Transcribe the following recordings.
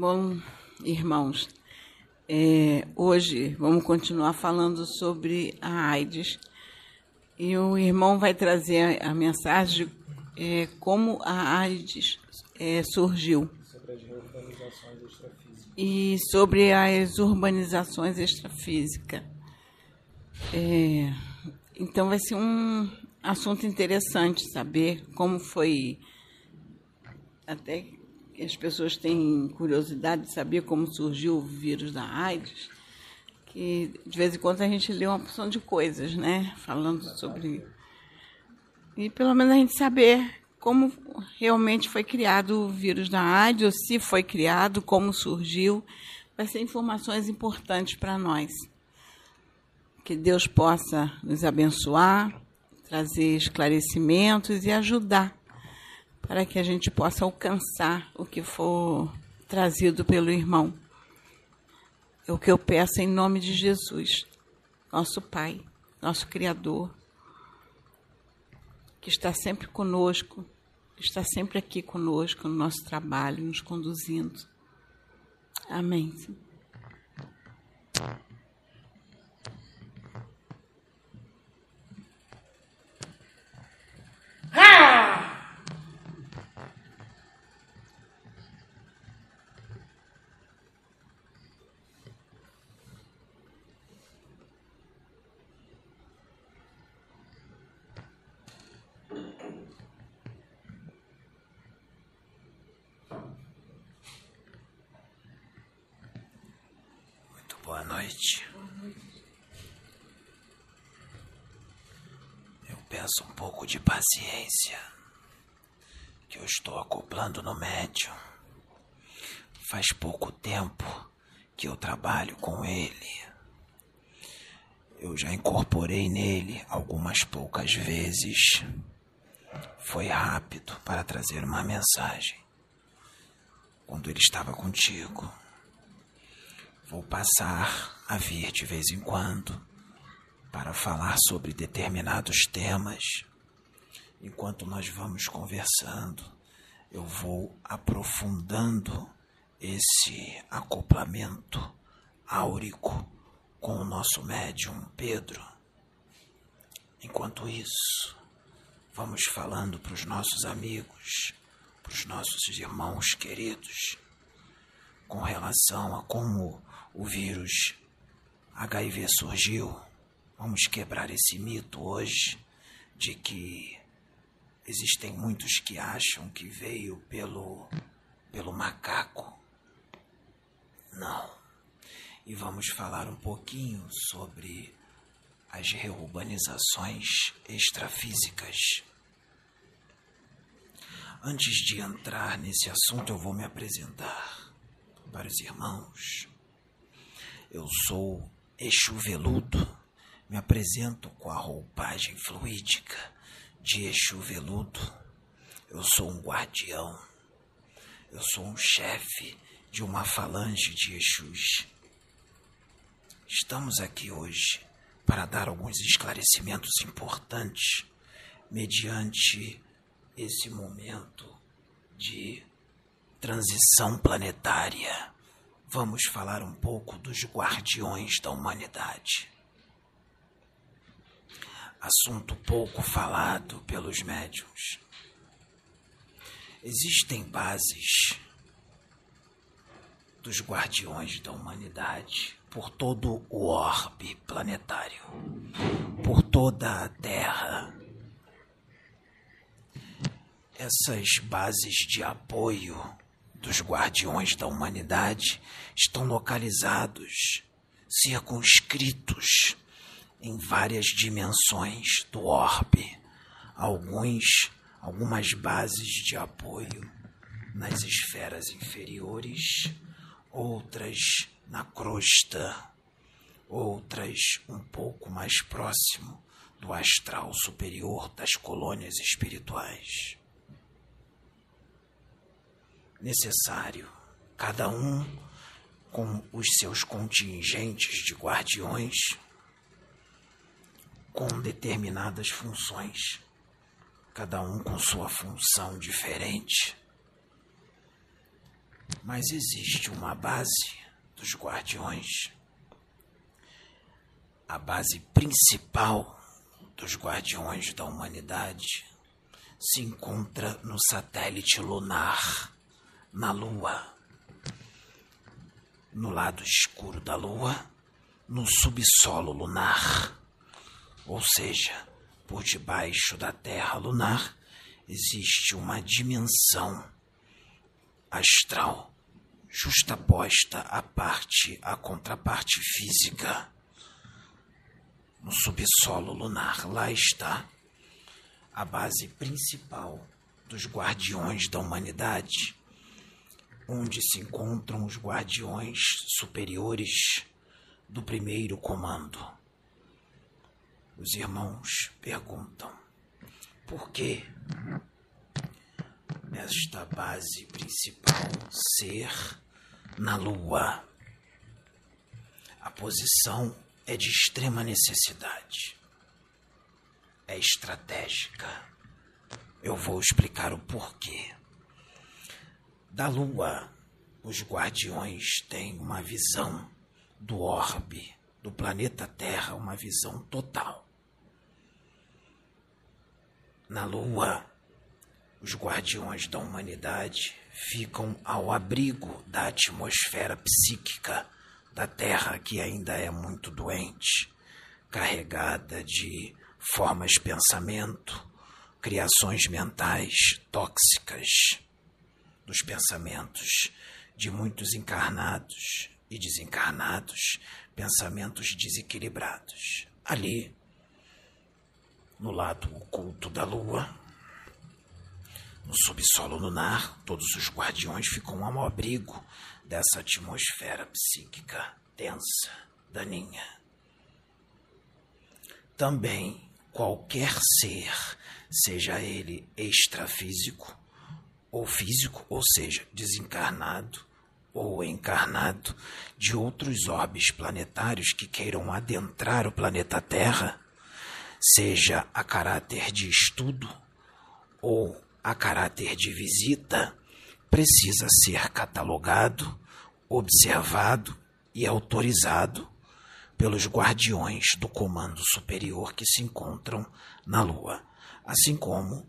Bom, irmãos, é, hoje vamos continuar falando sobre a AIDS. E o irmão vai trazer a mensagem de é, como a AIDS é, surgiu. Sobre as urbanizações extrafísicas. E sobre as urbanizações extrafísicas. É, então vai ser um assunto interessante saber como foi. Até as pessoas têm curiosidade de saber como surgiu o vírus da AIDS, que de vez em quando a gente lê uma porção de coisas, né? Falando sobre. E pelo menos a gente saber como realmente foi criado o vírus da AIDS, ou se foi criado, como surgiu, vai ser informações importantes para nós. Que Deus possa nos abençoar, trazer esclarecimentos e ajudar para que a gente possa alcançar o que for trazido pelo irmão. É o que eu peço em nome de Jesus, nosso Pai, nosso Criador, que está sempre conosco, está sempre aqui conosco no nosso trabalho, nos conduzindo. Amém. Muito boa noite. Eu peço um pouco de paciência, que eu estou acoplando no médium. Faz pouco tempo que eu trabalho com ele. Eu já incorporei nele algumas poucas vezes. Foi rápido para trazer uma mensagem. Quando ele estava contigo. Vou passar a vir de vez em quando para falar sobre determinados temas. Enquanto nós vamos conversando, eu vou aprofundando esse acoplamento áurico com o nosso médium Pedro. Enquanto isso, vamos falando para os nossos amigos, para os nossos irmãos queridos, com relação a como o vírus HIV surgiu. Vamos quebrar esse mito hoje de que existem muitos que acham que veio pelo pelo macaco. Não. E vamos falar um pouquinho sobre as reurbanizações extrafísicas. Antes de entrar nesse assunto, eu vou me apresentar para os irmãos. Eu sou Exu Veludo. Me apresento com a roupagem fluídica de Exu Veludo. Eu sou um guardião. Eu sou um chefe de uma falange de Exus. Estamos aqui hoje para dar alguns esclarecimentos importantes mediante esse momento de transição planetária. Vamos falar um pouco dos guardiões da humanidade. Assunto pouco falado pelos médiums. Existem bases dos guardiões da humanidade por todo o orbe planetário, por toda a Terra. Essas bases de apoio dos guardiões da humanidade estão localizados, circunscritos em várias dimensões do orbe. Alguns, algumas bases de apoio nas esferas inferiores, outras na crosta, outras um pouco mais próximo do astral superior das colônias espirituais. Necessário, cada um com os seus contingentes de guardiões, com determinadas funções, cada um com sua função diferente Mas existe uma base dos guardiões. A base principal dos guardiões da humanidade se encontra no satélite lunar, na Lua. No lado escuro da Lua, no subsolo lunar. Ou seja, por debaixo da Terra lunar existe uma dimensão astral justaposta à parte, à contraparte física. No subsolo lunar, lá está a base principal dos guardiões da humanidade, onde se encontram os guardiões superiores do primeiro comando. Os irmãos perguntam: por que esta base principal ser na Lua? A posição é de extrema necessidade. É estratégica. Eu vou explicar o porquê. Da Lua, os guardiões têm uma visão do orbe do planeta Terra, uma visão total. Na Lua, os guardiões da humanidade ficam ao abrigo da atmosfera psíquica da Terra, que ainda é muito doente, carregada de formas de pensamento, criações mentais tóxicas dos pensamentos de muitos encarnados e desencarnados, pensamentos desequilibrados. Ali, no lado oculto da lua, no subsolo lunar, todos os guardiões ficam ao abrigo dessa atmosfera psíquica densa, daninha. Também qualquer ser, seja ele extrafísico ou físico, ou seja, desencarnado ou encarnado de outros orbes planetários que queiram adentrar o planeta Terra, seja a caráter de estudo ou a caráter de visita, precisa ser catalogado, observado e autorizado pelos guardiões do comando superior que se encontram na Lua, assim como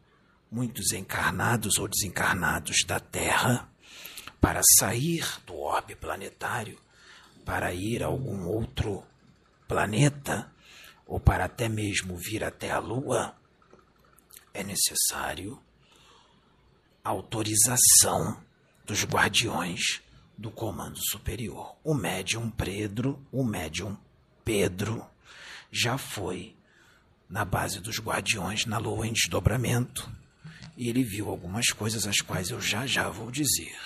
muitos encarnados ou desencarnados da Terra, para sair do orbe planetário, para ir a algum outro planeta, ou para até mesmo vir até a Lua, é necessário autorização dos guardiões do comando superior. O médium Pedro, o médium Pedro já foi na base dos guardiões na lua em desdobramento e ele viu algumas coisas as quais eu já já vou dizer.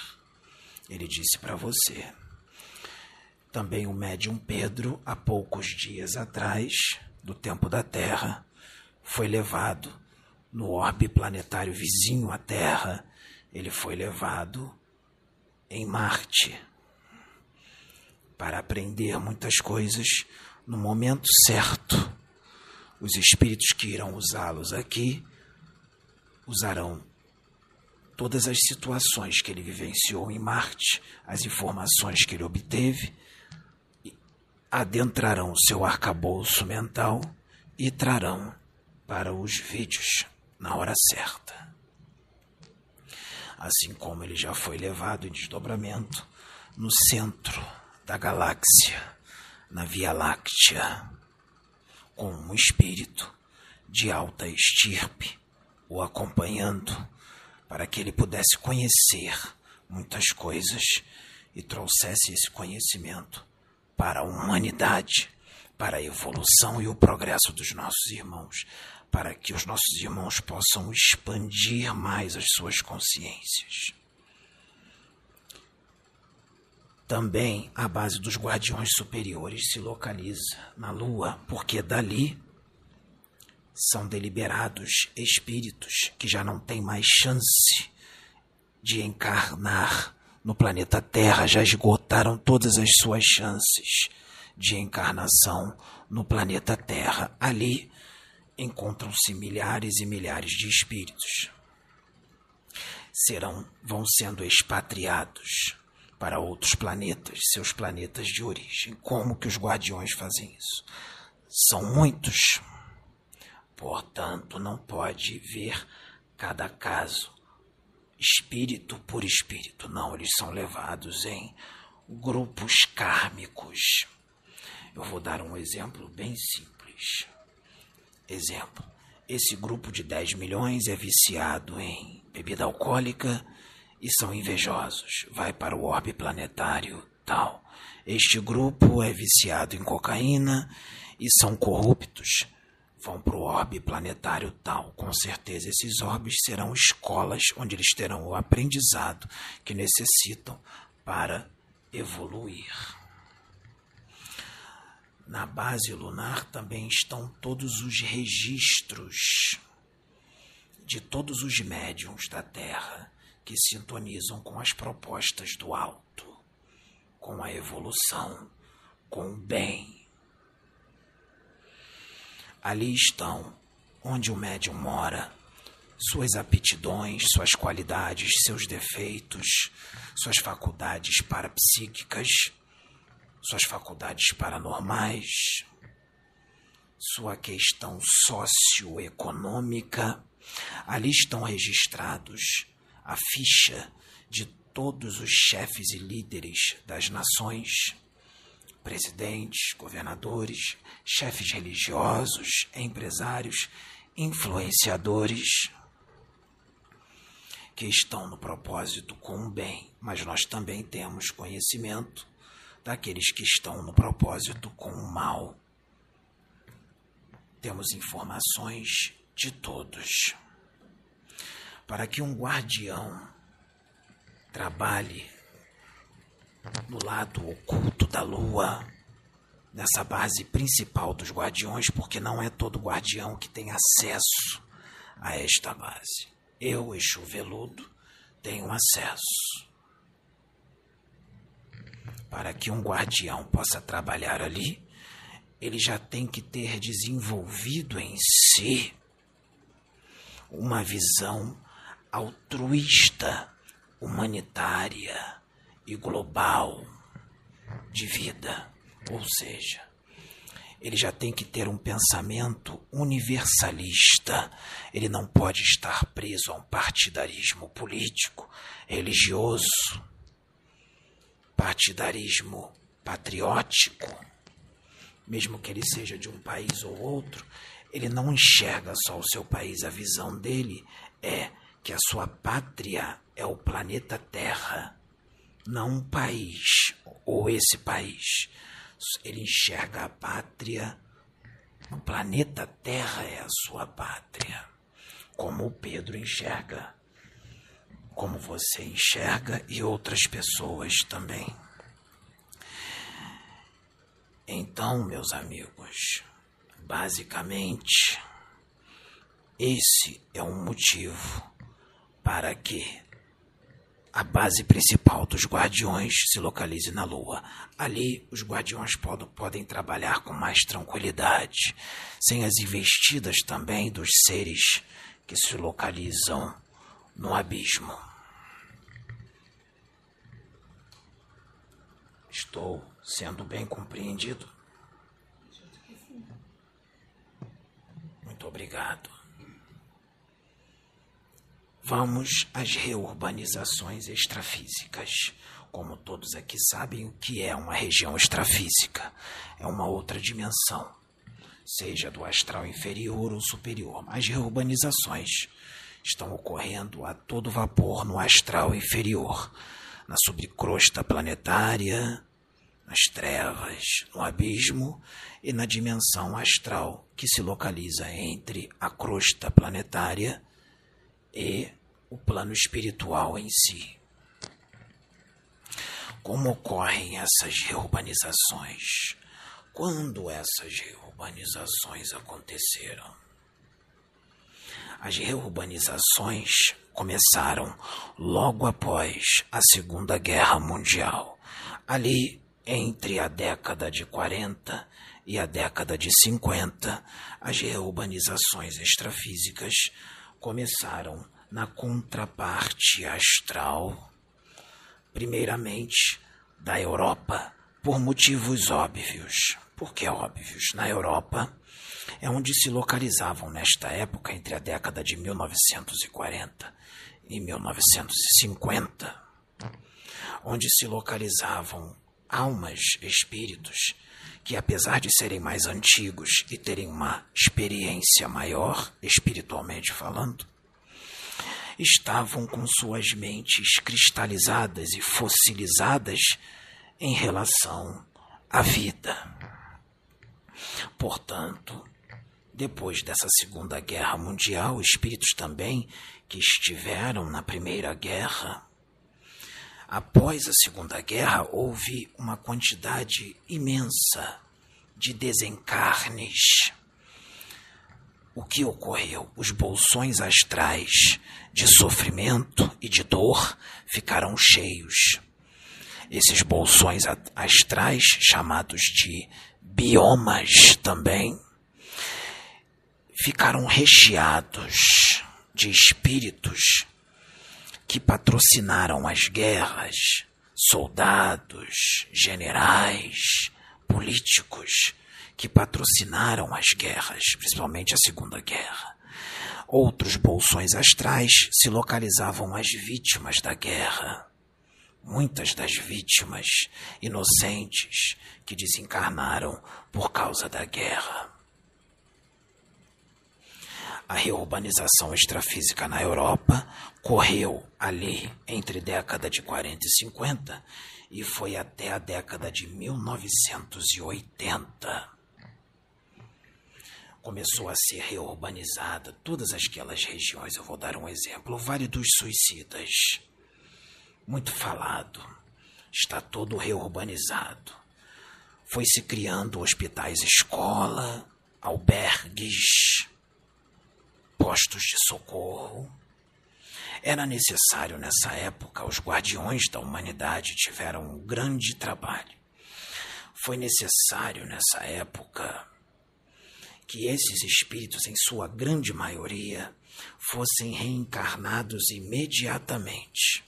Ele disse para você. Também o médium Pedro, há poucos dias atrás, do tempo da Terra, foi levado no orbe planetário vizinho à Terra ele foi levado em Marte para aprender muitas coisas no momento certo. Os espíritos que irão usá-los aqui usarão todas as situações que ele vivenciou em Marte, as informações que ele obteve, adentrarão o seu arcabouço mental e trarão para os vídeos na hora certa. Assim como ele já foi levado em desdobramento no centro da galáxia, na Via Láctea, com um espírito de alta estirpe o acompanhando para que ele pudesse conhecer muitas coisas e trouxesse esse conhecimento para a humanidade, para a evolução e o progresso dos nossos irmãos, para que os nossos irmãos possam expandir mais as suas consciências. Também a base dos guardiões superiores se localiza na Lua, porque dali são deliberados espíritos que já não têm mais chance de encarnar no planeta Terra, já esgotaram todas as suas chances de encarnação no planeta Terra. Ali encontram-se milhares e milhares de espíritos. Serão, vão sendo expatriados para outros planetas, seus planetas de origem. Como que os guardiões fazem isso? São muitos. Portanto, não pode ver cada caso espírito por espírito. Não, eles são levados em grupos kármicos. Eu vou dar um exemplo bem simples. Exemplo: esse grupo de 10 milhões é viciado em bebida alcoólica e são invejosos. Vai para o orbe planetário tal. Este grupo é viciado em cocaína e são corruptos vão para o orbe planetário tal. Com certeza, esses orbes serão escolas onde eles terão o aprendizado que necessitam para evoluir. Na base lunar também estão todos os registros de todos os médiums da Terra que sintonizam com as propostas do alto, com a evolução, com o bem Ali estão onde o médium mora, suas aptidões, suas qualidades, seus defeitos, suas faculdades parapsíquicas, suas faculdades paranormais, sua questão socioeconômica. Ali estão registrados a ficha de todos os chefes e líderes das nações presidentes, governadores, chefes religiosos, empresários, influenciadores que estão no propósito com o bem, mas nós também temos conhecimento daqueles que estão no propósito com o mal. Temos informações de todos. Para que um guardião trabalhe no lado oculto da lua, nessa base principal dos guardiões, porque não é todo guardião que tem acesso a esta base. Eu, Exu Veludo, tenho acesso. Para que um guardião possa trabalhar ali, ele já tem que ter desenvolvido em si uma visão altruísta, humanitária, e global de vida. Ou seja, ele já tem que ter um pensamento universalista. Ele não pode estar preso a um partidarismo político, religioso, partidarismo patriótico. Mesmo que ele seja de um país ou outro, ele não enxerga só o seu país. A visão dele é que a sua pátria é o planeta Terra não um país ou esse país. Ele enxerga a pátria, o planeta Terra é a sua pátria, como o Pedro enxerga, como você enxerga e outras pessoas também. Então, meus amigos, basicamente, esse é um motivo para que a base principal dos guardiões se localize na Lua. Ali, os guardiões pod podem trabalhar com mais tranquilidade, sem as investidas também dos seres que se localizam no abismo. Estou sendo bem compreendido? Muito obrigado. Vamos às reurbanizações extrafísicas. Como todos aqui sabem, o que é uma região extrafísica? É uma outra dimensão, seja do astral inferior ou superior. As reurbanizações estão ocorrendo a todo vapor no astral inferior, na subcrosta planetária, nas trevas, no abismo e na dimensão astral que se localiza entre a crosta planetária e o plano espiritual em si. Como ocorrem essas reurbanizações? Quando essas reurbanizações aconteceram? As reurbanizações começaram logo após a Segunda Guerra Mundial, ali entre a década de 40 e a década de 50, as reurbanizações Primeiramente, da Europa, por motivos óbvios. Por que óbvios? Na Europa é onde se localizavam nesta época, entre a década de 1940 e 1950, onde se localizavam almas, espíritos, que apesar de serem mais antigos e terem uma experiência maior, espiritualmente falando, estavam com suas mentes cristalizadas e fossilizadas em relação à vida. Portanto, depois dessa Segunda Guerra Mundial, espíritos também que estiveram na Primeira Guerra, após a Segunda Guerra, houve uma quantidade imensa de desencarnes. O que ocorreu? Os bolsões astrais de sofrimento e de dor ficaram cheios. Esses bolsões astrais, chamados de biomas também, ficaram recheados de espíritos que patrocinaram as guerras, soldados, generais, políticos que patrocinaram as guerras, principalmente a Segunda Guerra. Outros bolsões astrais se localizavam as vítimas da guerra. Muitas das vítimas inocentes que desencarnaram por causa da guerra. A reurbanização extrafísica na Europa correu ali entre década de 40 e 50 e foi até a década de 1980. Começou a ser reurbanizada todas aquelas regiões. Eu vou dar um exemplo: o Vale dos Suicidas, muito falado, está todo reurbanizado. Foi se criando hospitais escola, albergues, postos de socorro. Era necessário nessa época, os guardiões da humanidade tiveram um grande trabalho. Foi necessário nessa época que esses espíritos, em sua grande maioria, fossem reencarnados imediatamente.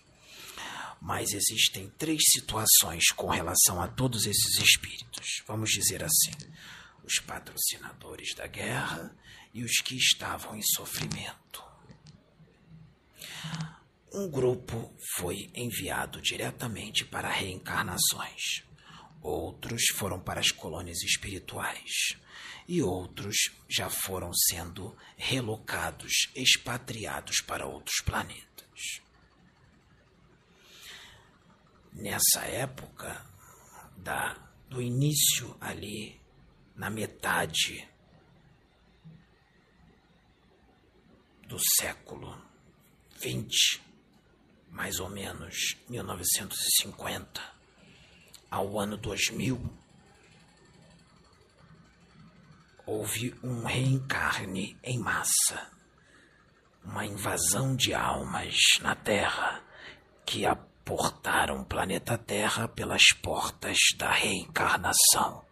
Mas existem três situações com relação a todos esses espíritos. Vamos dizer assim: os patrocinadores da guerra e os que estavam em sofrimento. Um grupo foi enviado diretamente para reencarnações, outros foram para as colônias espirituais e outros já foram sendo relocados, expatriados para outros planetas. Nessa época da, do início ali, na metade do século XX, mais ou menos 1950, ao ano 2000, houve um reencarne em massa, uma invasão de almas na Terra que aportaram o planeta Terra pelas portas da reencarnação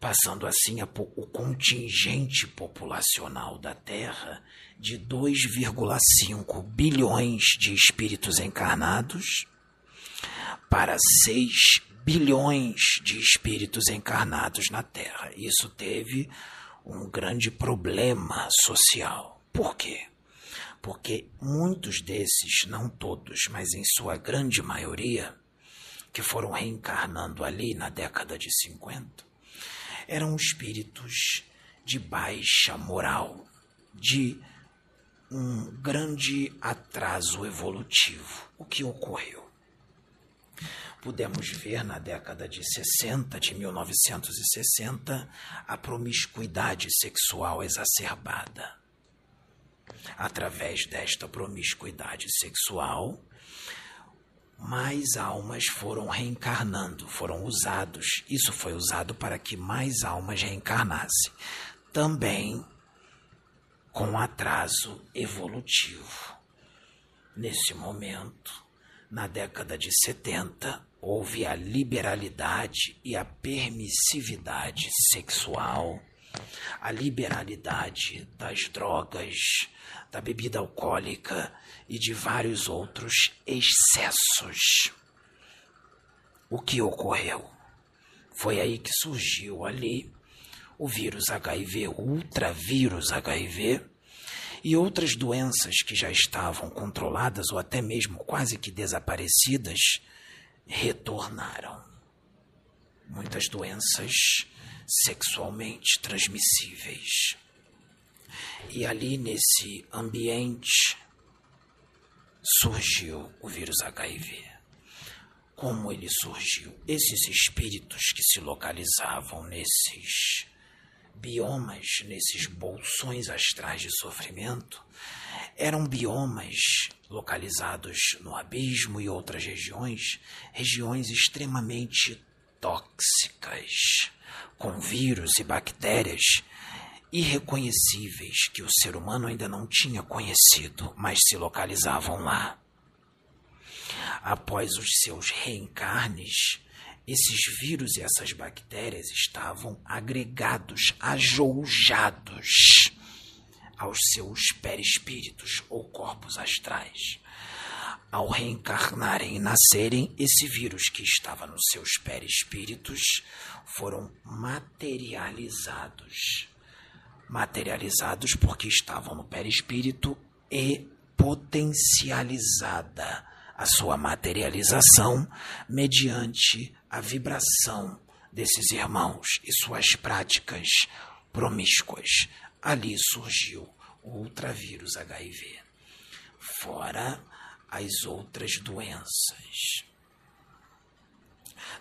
passando assim a, o contingente populacional da Terra de 2,5 bilhões de espíritos encarnados para 6 bilhões de espíritos encarnados na Terra. Isso teve um grande problema social. Por quê? Porque muitos desses, não todos, mas em sua grande maioria, que foram reencarnando ali na década de 50, eram espíritos de baixa moral, de um grande atraso evolutivo. O que ocorreu? Pudemos ver na década de 60, de 1960, a promiscuidade sexual exacerbada. Através desta promiscuidade sexual, mais almas foram reencarnando, foram usados. Isso foi usado para que mais almas reencarnassem. Também com atraso evolutivo. Nesse momento, na década de 70, houve a liberalidade e a permissividade sexual a liberalidade das drogas, da bebida alcoólica e de vários outros excessos. O que ocorreu? Foi aí que surgiu ali o vírus HIV, o ultravírus HIV e outras doenças que já estavam controladas ou até mesmo quase que desaparecidas retornaram. Muitas doenças sexualmente transmissíveis. E ali nesse ambiente surgiu o vírus HIV. Como ele surgiu? Esses espíritos que se localizavam nesses biomas, nesses bolsões astrais de sofrimento, eram biomas localizados no abismo e outras regiões, regiões extremamente tóxicas, com vírus e bactérias irreconhecíveis que o ser humano ainda não tinha conhecido, mas se localizavam lá. Após os seus reencarnes, esses vírus e essas bactérias estavam agregados, ajoujados aos seus perispíritos ou corpos astrais. Ao reencarnarem e nascerem, esse vírus que estava nos seus perispíritos foram materializados. Materializados porque estavam no perispírito e potencializada a sua materialização mediante a vibração desses irmãos e suas práticas promíscuas. Ali surgiu o ultravírus HIV. Fora as outras doenças.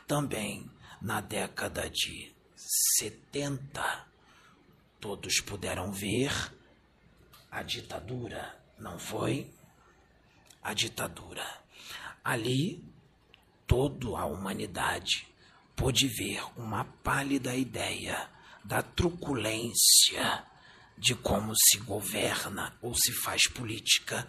Também na década de 70, todos puderam ver a ditadura, não foi? A ditadura. Ali toda a humanidade pôde ver uma pálida ideia da truculência de como se governa ou se faz política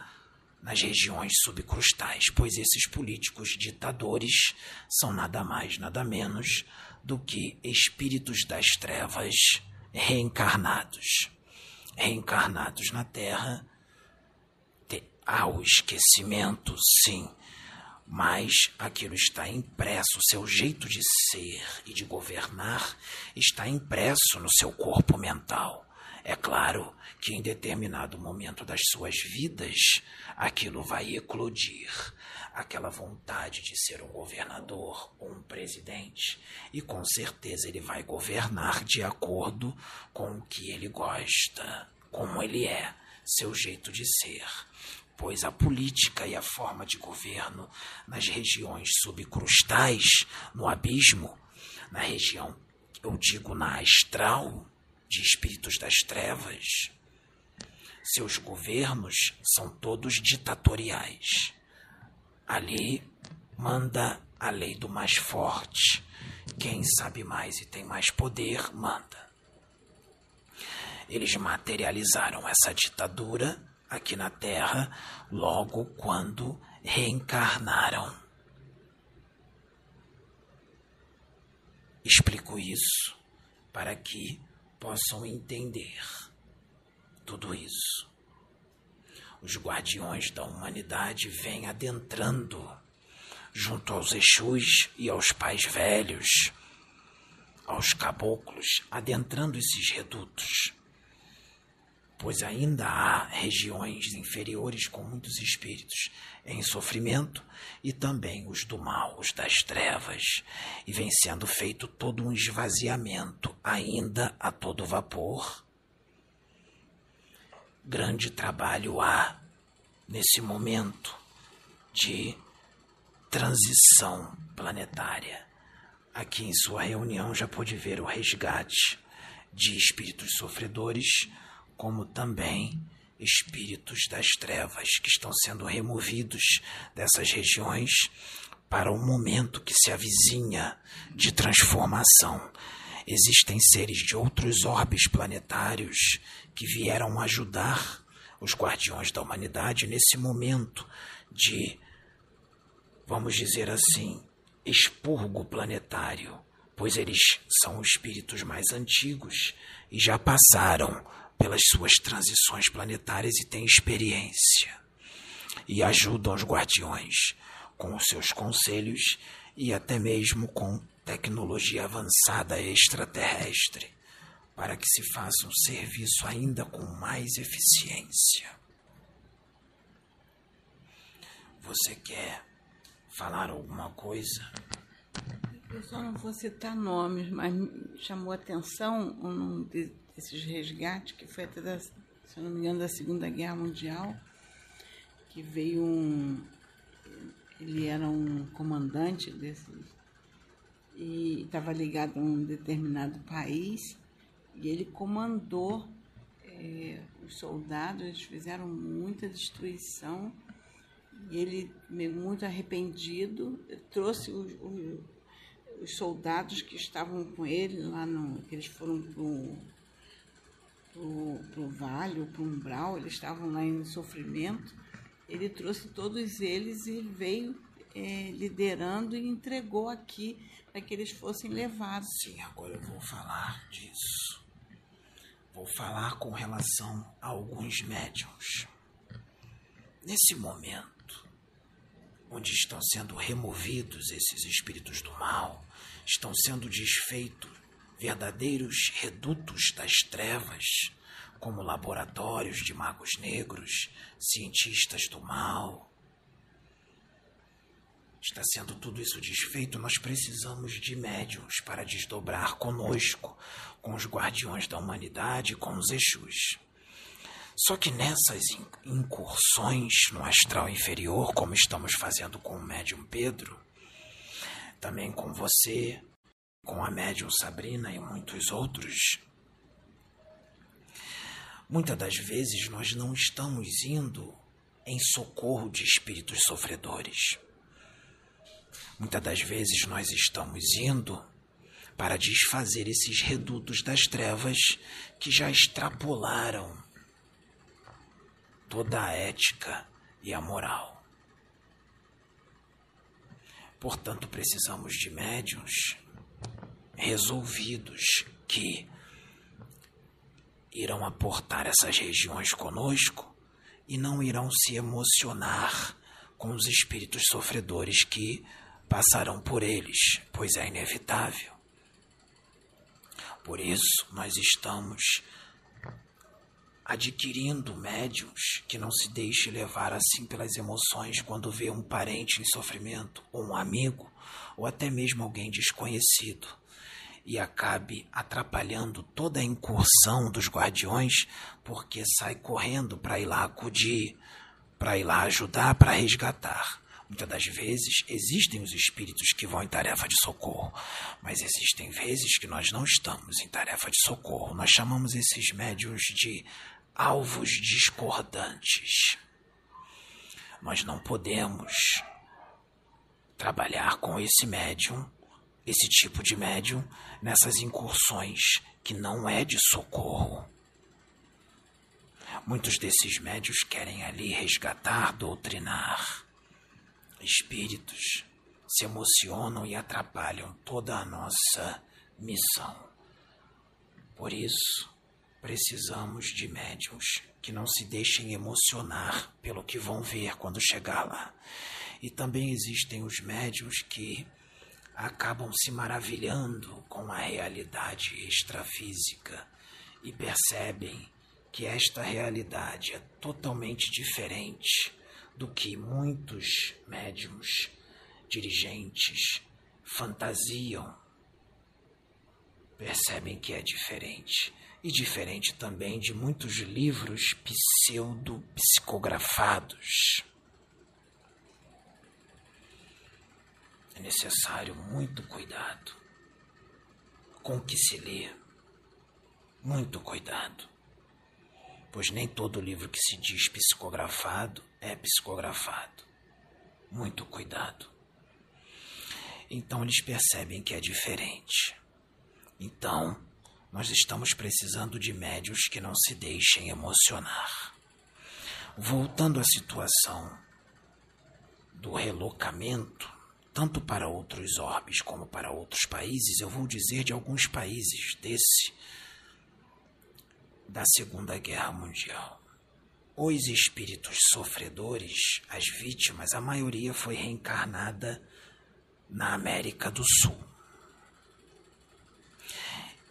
nas regiões subcrustais, pois esses políticos ditadores são nada mais, nada menos do que espíritos das trevas reencarnados. Reencarnados na Terra, há o esquecimento, sim, mas aquilo está impresso, seu jeito de ser e de governar está impresso no seu corpo mental. É claro que em determinado momento das suas vidas aquilo vai eclodir, aquela vontade de ser um governador ou um presidente, e com certeza ele vai governar de acordo com o que ele gosta, como ele é, seu jeito de ser. Pois a política e a forma de governo nas regiões subcrustais, no abismo, na região, eu digo na astral, de espíritos das trevas, seus governos são todos ditatoriais. Ali manda a lei do mais forte. Quem sabe mais e tem mais poder, manda. Eles materializaram essa ditadura aqui na Terra logo quando reencarnaram. Explico isso para que possam entender tudo isso. Os guardiões da humanidade vêm adentrando junto aos Exus e aos pais velhos, aos caboclos, adentrando esses redutos pois ainda há regiões inferiores com muitos espíritos em sofrimento e também os do mal, os das trevas, e vem sendo feito todo um esvaziamento, ainda a todo vapor. Grande trabalho há nesse momento de transição planetária. Aqui em sua reunião já pôde ver o resgate de espíritos sofredores como também espíritos das trevas que estão sendo removidos dessas regiões para o momento que se avizinha de transformação. Existem seres de outros orbes planetários que vieram ajudar os guardiões da humanidade nesse momento de, vamos dizer assim, expurgo planetário pois eles são espíritos mais antigos e já passaram pelas suas transições planetárias e têm experiência. E ajudam os guardiões com os seus conselhos e até mesmo com tecnologia avançada extraterrestre, para que se faça um serviço ainda com mais eficiência. Você quer falar alguma coisa? Eu só não vou citar nomes, mas chamou atenção um desses resgates, que foi até, da, se eu não me engano, da Segunda Guerra Mundial, que veio um. Ele era um comandante desses. e estava ligado a um determinado país, e ele comandou é, os soldados, eles fizeram muita destruição, e ele, muito arrependido, trouxe o, o os soldados que estavam com ele lá no. que eles foram pro, pro, pro vale, pro umbral, eles estavam lá em sofrimento. Ele trouxe todos eles e veio é, liderando e entregou aqui para que eles fossem levados. Sim, agora eu vou falar disso. Vou falar com relação a alguns médiums. Nesse momento, onde estão sendo removidos esses espíritos do mal, estão sendo desfeitos verdadeiros redutos das trevas, como laboratórios de magos negros, cientistas do mal. Está sendo tudo isso desfeito, nós precisamos de médiums para desdobrar conosco, com os guardiões da humanidade, com os Exus. Só que nessas incursões no astral inferior, como estamos fazendo com o médium Pedro, também com você, com a médium Sabrina e muitos outros. Muitas das vezes nós não estamos indo em socorro de espíritos sofredores. Muitas das vezes nós estamos indo para desfazer esses redutos das trevas que já extrapolaram toda a ética e a moral. Portanto, precisamos de médiums resolvidos que irão aportar essas regiões conosco e não irão se emocionar com os espíritos sofredores que passarão por eles, pois é inevitável. Por isso, nós estamos adquirindo médiums que não se deixe levar assim pelas emoções quando vê um parente em sofrimento, ou um amigo, ou até mesmo alguém desconhecido, e acabe atrapalhando toda a incursão dos guardiões porque sai correndo para ir lá acudir, para ir lá ajudar, para resgatar. Muitas das vezes existem os espíritos que vão em tarefa de socorro, mas existem vezes que nós não estamos em tarefa de socorro. Nós chamamos esses médios de alvos discordantes. Nós não podemos trabalhar com esse médium, esse tipo de médium, nessas incursões que não é de socorro. Muitos desses médios querem ali resgatar, doutrinar. Espíritos se emocionam e atrapalham toda a nossa missão. Por isso, Precisamos de médiums que não se deixem emocionar pelo que vão ver quando chegar lá. E também existem os médiums que acabam se maravilhando com a realidade extrafísica e percebem que esta realidade é totalmente diferente do que muitos médiums, dirigentes, fantasiam. Percebem que é diferente e diferente também de muitos livros pseudo-psicografados. É necessário muito cuidado com o que se lê, muito cuidado, pois nem todo livro que se diz psicografado é psicografado. Muito cuidado. Então eles percebem que é diferente. Então, nós estamos precisando de médios que não se deixem emocionar. Voltando à situação do relocamento, tanto para outros orbes como para outros países, eu vou dizer de alguns países desse da Segunda Guerra Mundial. Os espíritos sofredores, as vítimas, a maioria foi reencarnada na América do Sul.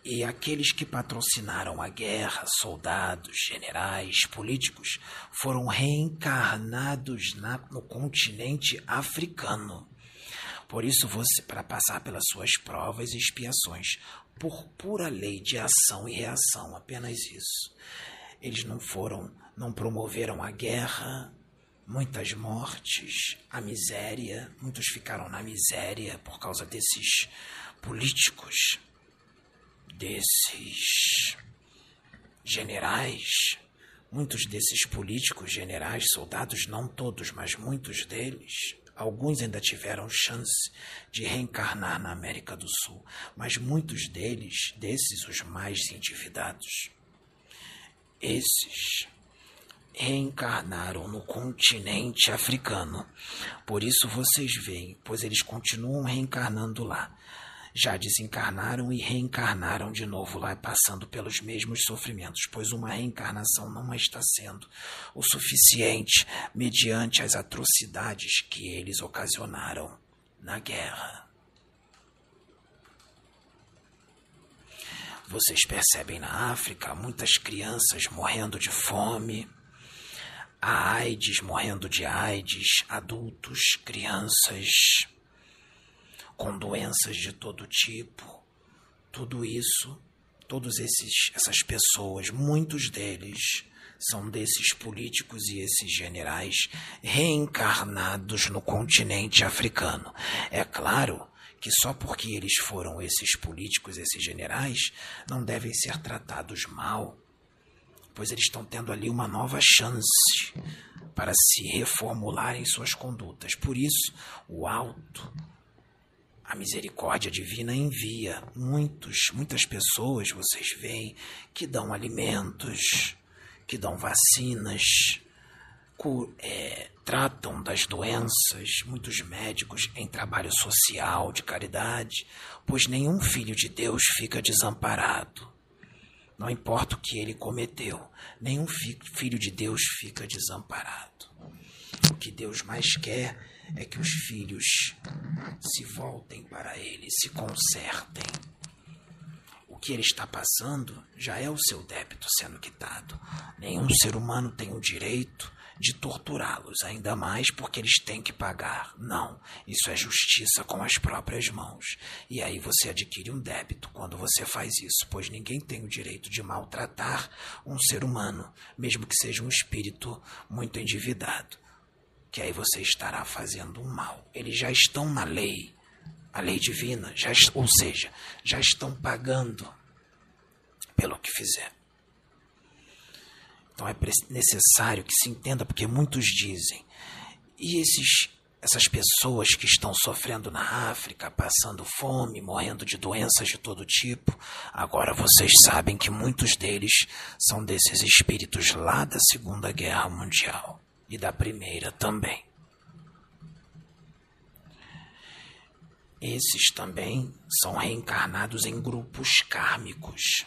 E aqueles que patrocinaram a guerra, soldados, generais, políticos, foram reencarnados na, no continente africano. Por isso, você, para passar pelas suas provas e expiações, por pura lei de ação e reação, apenas isso. Eles não foram, não promoveram a guerra, muitas mortes, a miséria, muitos ficaram na miséria por causa desses políticos desses generais, muitos desses políticos, generais, soldados, não todos, mas muitos deles, alguns ainda tiveram chance de reencarnar na América do Sul, mas muitos deles, desses os mais endividados, esses reencarnaram no continente africano. Por isso vocês veem, pois eles continuam reencarnando lá já desencarnaram e reencarnaram de novo lá, passando pelos mesmos sofrimentos, pois uma reencarnação não está sendo o suficiente mediante as atrocidades que eles ocasionaram na guerra. Vocês percebem na África muitas crianças morrendo de fome, a AIDS morrendo de AIDS, adultos, crianças com doenças de todo tipo. Tudo isso, todos esses essas pessoas, muitos deles são desses políticos e esses generais reencarnados no continente africano. É claro que só porque eles foram esses políticos, esses generais, não devem ser tratados mal, pois eles estão tendo ali uma nova chance para se reformularem suas condutas. Por isso, o alto a misericórdia divina envia muitos, muitas pessoas, vocês veem, que dão alimentos, que dão vacinas, é, tratam das doenças, muitos médicos em trabalho social, de caridade, pois nenhum filho de Deus fica desamparado. Não importa o que ele cometeu, nenhum fi filho de Deus fica desamparado. O que Deus mais quer é que os filhos se voltem para ele, se consertem. O que ele está passando já é o seu débito sendo quitado. Nenhum ser humano tem o direito de torturá-los, ainda mais porque eles têm que pagar. Não, isso é justiça com as próprias mãos. E aí você adquire um débito quando você faz isso, pois ninguém tem o direito de maltratar um ser humano, mesmo que seja um espírito muito endividado que aí você estará fazendo um mal. Eles já estão na lei, a lei divina, já, ou seja, já estão pagando pelo que fizer. Então é necessário que se entenda, porque muitos dizem, e esses, essas pessoas que estão sofrendo na África, passando fome, morrendo de doenças de todo tipo, agora vocês sabem que muitos deles são desses espíritos lá da Segunda Guerra Mundial e da primeira também. Esses também são reencarnados em grupos kármicos.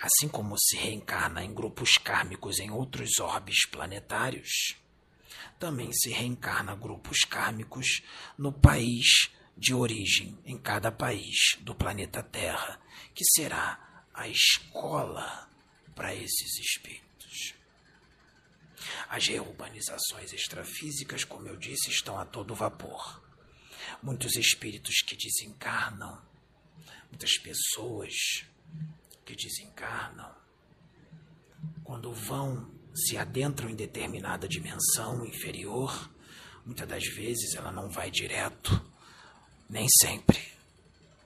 Assim como se reencarna em grupos kármicos em outros orbes planetários, também se reencarna grupos kármicos no país de origem, em cada país do planeta Terra, que será a escola para esses espíritos. As reurbanizações extrafísicas, como eu disse, estão a todo vapor. Muitos espíritos que desencarnam, muitas pessoas que desencarnam, quando vão, se adentram em determinada dimensão inferior, muitas das vezes ela não vai direto, nem sempre.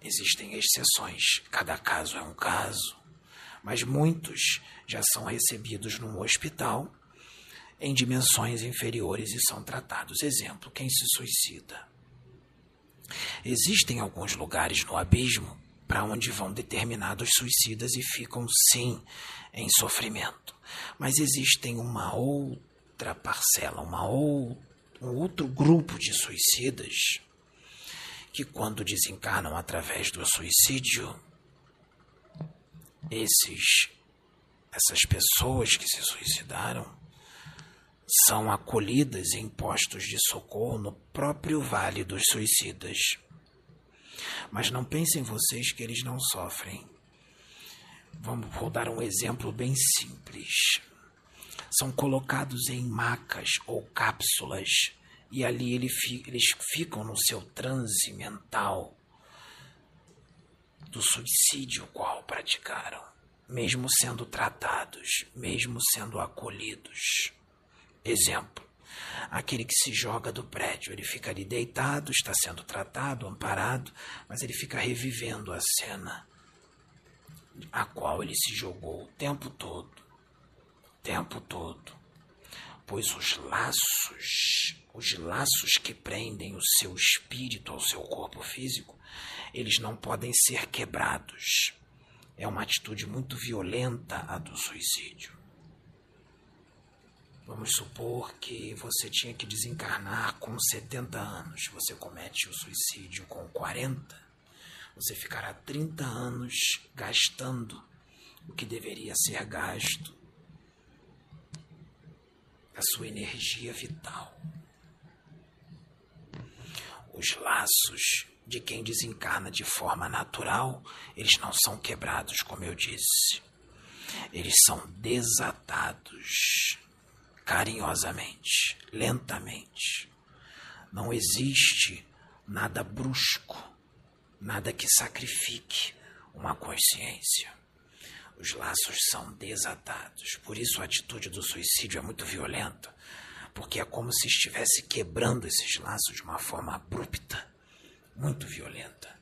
Existem exceções, cada caso é um caso, mas muitos já são recebidos num hospital em dimensões inferiores e são tratados. Exemplo: quem se suicida. Existem alguns lugares no abismo para onde vão determinados suicidas e ficam, sim, em sofrimento. Mas existem uma outra parcela, uma ou, um outro grupo de suicidas que, quando desencarnam através do suicídio, esses, essas pessoas que se suicidaram são acolhidas em postos de socorro no próprio Vale dos Suicidas. Mas não pensem vocês que eles não sofrem. Vamos vou dar um exemplo bem simples. São colocados em macas ou cápsulas e ali eles ficam no seu transe mental do suicídio qual praticaram, mesmo sendo tratados, mesmo sendo acolhidos. Exemplo: aquele que se joga do prédio, ele fica ali deitado, está sendo tratado, amparado, mas ele fica revivendo a cena a qual ele se jogou o tempo todo, o tempo todo. Pois os laços, os laços que prendem o seu espírito ao seu corpo físico, eles não podem ser quebrados. É uma atitude muito violenta a do suicídio. Vamos supor que você tinha que desencarnar com 70 anos, você comete o suicídio com 40, você ficará 30 anos gastando o que deveria ser gasto, a sua energia vital. Os laços de quem desencarna de forma natural, eles não são quebrados, como eu disse. Eles são desatados carinhosamente, lentamente. Não existe nada brusco, nada que sacrifique uma consciência. Os laços são desatados. Por isso a atitude do suicídio é muito violenta, porque é como se estivesse quebrando esses laços de uma forma abrupta, muito violenta.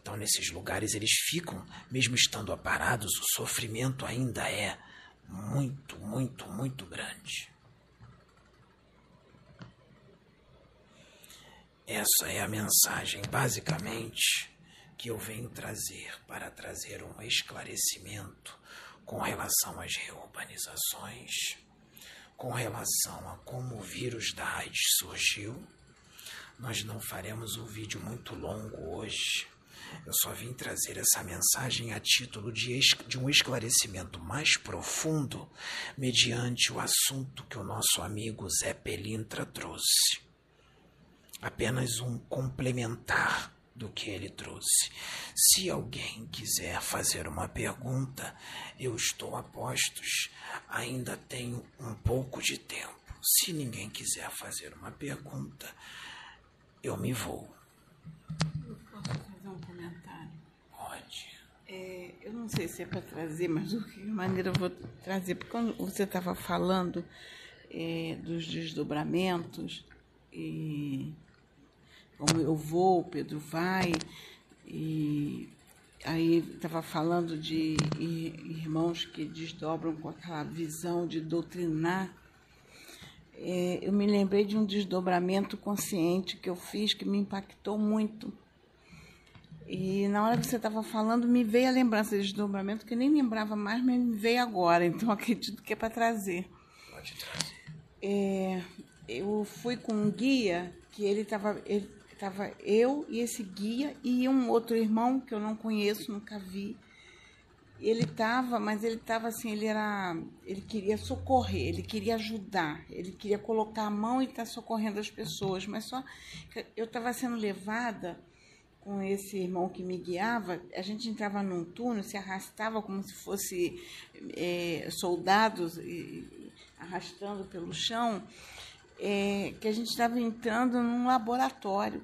Então, nesses lugares, eles ficam, mesmo estando aparados, o sofrimento ainda é muito, muito, muito grande. Essa é a mensagem, basicamente, que eu venho trazer para trazer um esclarecimento com relação às reurbanizações, com relação a como o vírus da AIDS surgiu. Nós não faremos um vídeo muito longo hoje eu só vim trazer essa mensagem a título de, de um esclarecimento mais profundo, mediante o assunto que o nosso amigo Zé Pelintra trouxe. Apenas um complementar do que ele trouxe. Se alguém quiser fazer uma pergunta, eu estou a postos, ainda tenho um pouco de tempo. Se ninguém quiser fazer uma pergunta, eu me vou. É, eu não sei se é para trazer, mas de qualquer maneira eu vou trazer, porque quando você estava falando é, dos desdobramentos, e como eu vou, o Pedro vai, e aí estava falando de irmãos que desdobram com aquela visão de doutrinar. É, eu me lembrei de um desdobramento consciente que eu fiz que me impactou muito e na hora que você estava falando, me veio a lembrança de desdobramento, que eu nem lembrava mais, mas me veio agora. Então acredito que é para trazer. Pode trazer. É, eu fui com um guia que ele estava. Ele tava eu e esse guia e um outro irmão que eu não conheço, nunca vi. Ele estava, mas ele estava assim, ele era, ele queria socorrer, ele queria ajudar, ele queria colocar a mão e estar tá socorrendo as pessoas, mas só eu estava sendo levada com esse irmão que me guiava, a gente entrava num túnel, se arrastava como se fosse é, soldados e, arrastando pelo chão, é, que a gente estava entrando num laboratório.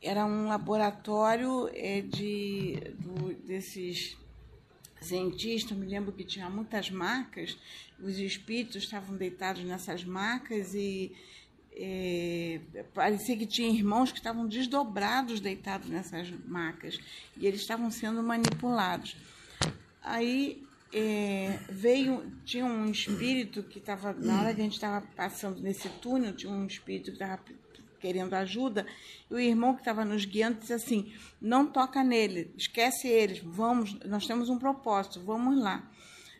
Era um laboratório é, de do, desses cientistas, me lembro que tinha muitas marcas, os espíritos estavam deitados nessas marcas e é, parecia que tinha irmãos que estavam desdobrados, deitados nessas macas, e eles estavam sendo manipulados. Aí é, veio, tinha um espírito que estava, na hora que a gente estava passando nesse túnel, tinha um espírito que estava querendo ajuda, e o irmão que estava nos guiando disse assim: não toca nele, esquece eles, vamos, nós temos um propósito, vamos lá.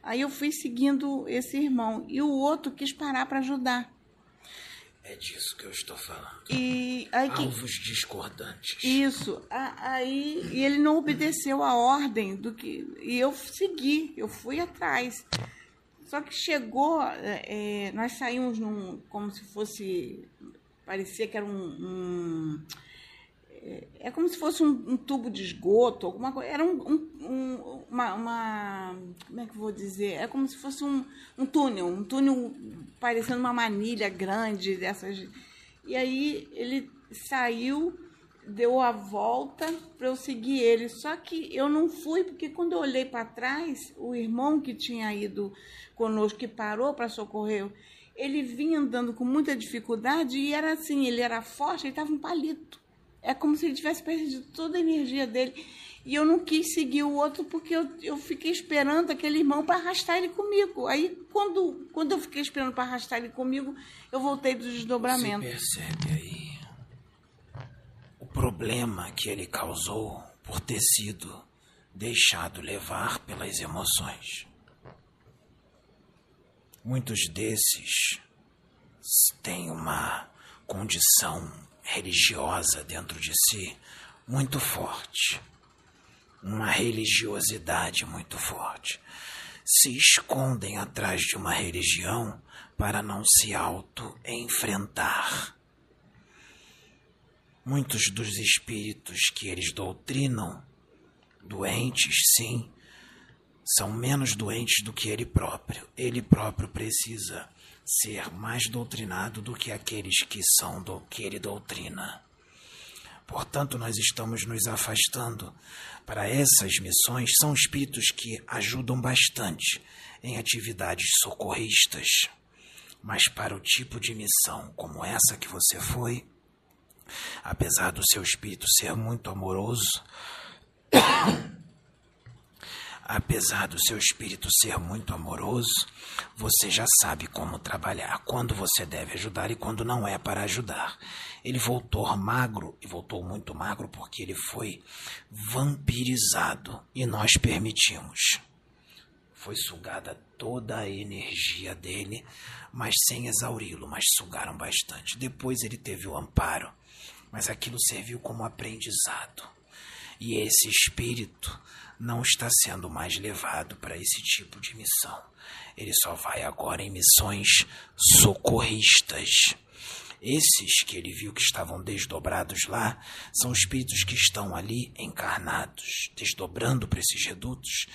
Aí eu fui seguindo esse irmão, e o outro quis parar para ajudar. É disso que eu estou falando. E aí que, Alvos discordantes. isso, aí e ele não obedeceu a ordem do que e eu segui, eu fui atrás. Só que chegou, é, é, nós saímos num, como se fosse, parecia que era um, um- é, é como se fosse um, um tubo de esgoto, alguma coisa. Era um, um- um- uma, uma- como é que eu vou dizer? É como se fosse um, um túnel, um túnel parecendo uma manilha grande dessas. E aí ele saiu, deu a volta para eu seguir ele. Só que eu não fui porque quando eu olhei para trás, o irmão que tinha ido conosco que parou para socorrer, ele vinha andando com muita dificuldade e era assim, ele era forte, ele estava um palito. É como se ele tivesse perdido toda a energia dele. E eu não quis seguir o outro porque eu, eu fiquei esperando aquele irmão para arrastar ele comigo. Aí, quando, quando eu fiquei esperando para arrastar ele comigo, eu voltei do Você desdobramento. percebe aí o problema que ele causou por ter sido deixado levar pelas emoções. Muitos desses têm uma condição religiosa dentro de si muito forte, uma religiosidade muito forte. Se escondem atrás de uma religião para não se auto-enfrentar. Muitos dos espíritos que eles doutrinam, doentes sim, são menos doentes do que ele próprio. Ele próprio precisa ser mais doutrinado do que aqueles que são do que ele doutrina. Portanto, nós estamos nos afastando para essas missões. São espíritos que ajudam bastante em atividades socorristas, mas para o tipo de missão como essa que você foi, apesar do seu espírito ser muito amoroso, apesar do seu espírito ser muito amoroso, você já sabe como trabalhar, quando você deve ajudar e quando não é para ajudar. Ele voltou magro e voltou muito magro porque ele foi vampirizado e nós permitimos. Foi sugada toda a energia dele, mas sem exauri-lo, mas sugaram bastante. Depois ele teve o amparo, mas aquilo serviu como aprendizado. E esse espírito não está sendo mais levado para esse tipo de missão. Ele só vai agora em missões socorristas. Esses que ele viu que estavam desdobrados lá são espíritos que estão ali encarnados, desdobrando para esses redutos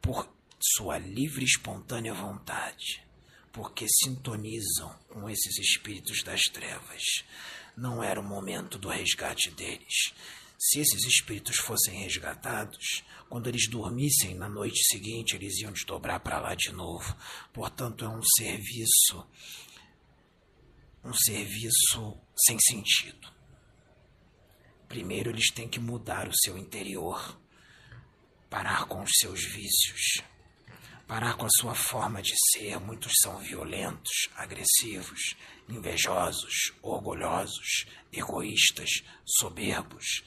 por sua livre e espontânea vontade, porque sintonizam com esses espíritos das trevas. Não era o momento do resgate deles. Se esses espíritos fossem resgatados, quando eles dormissem na noite seguinte, eles iam desdobrar para lá de novo. Portanto, é um serviço, um serviço sem sentido. Primeiro, eles têm que mudar o seu interior, parar com os seus vícios, parar com a sua forma de ser. Muitos são violentos, agressivos, invejosos, orgulhosos, egoístas, soberbos.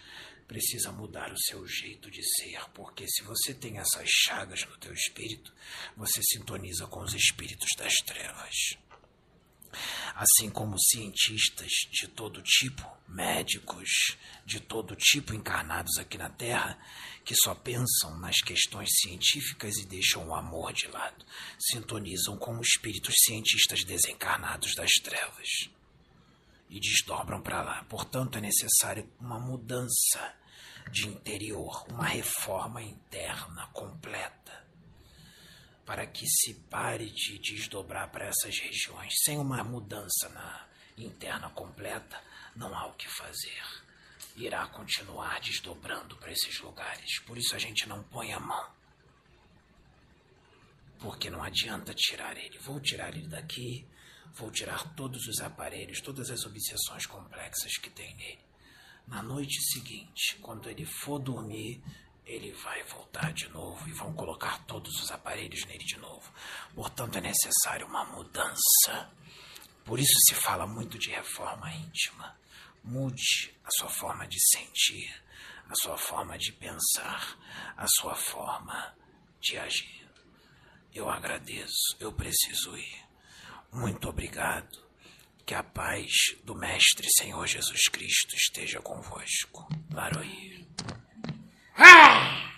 Precisa mudar o seu jeito de ser, porque se você tem essas chagas no teu espírito, você sintoniza com os espíritos das trevas. Assim como cientistas de todo tipo, médicos de todo tipo encarnados aqui na Terra, que só pensam nas questões científicas e deixam o amor de lado, sintonizam com os espíritos cientistas desencarnados das trevas e desdobram para lá. Portanto, é necessário uma mudança de interior, uma reforma interna completa para que se pare de desdobrar para essas regiões. Sem uma mudança na interna completa, não há o que fazer. Irá continuar desdobrando para esses lugares. Por isso a gente não põe a mão. Porque não adianta tirar ele. Vou tirar ele daqui, vou tirar todos os aparelhos, todas as obsessões complexas que tem nele. Na noite seguinte, quando ele for dormir, ele vai voltar de novo e vão colocar todos os aparelhos nele de novo. Portanto, é necessário uma mudança. Por isso se fala muito de reforma íntima. Mude a sua forma de sentir, a sua forma de pensar, a sua forma de agir. Eu agradeço, eu preciso ir. Muito obrigado Que a paz do Mestre Senhor Jesus Cristo esteja convosco. Laroí. 哎。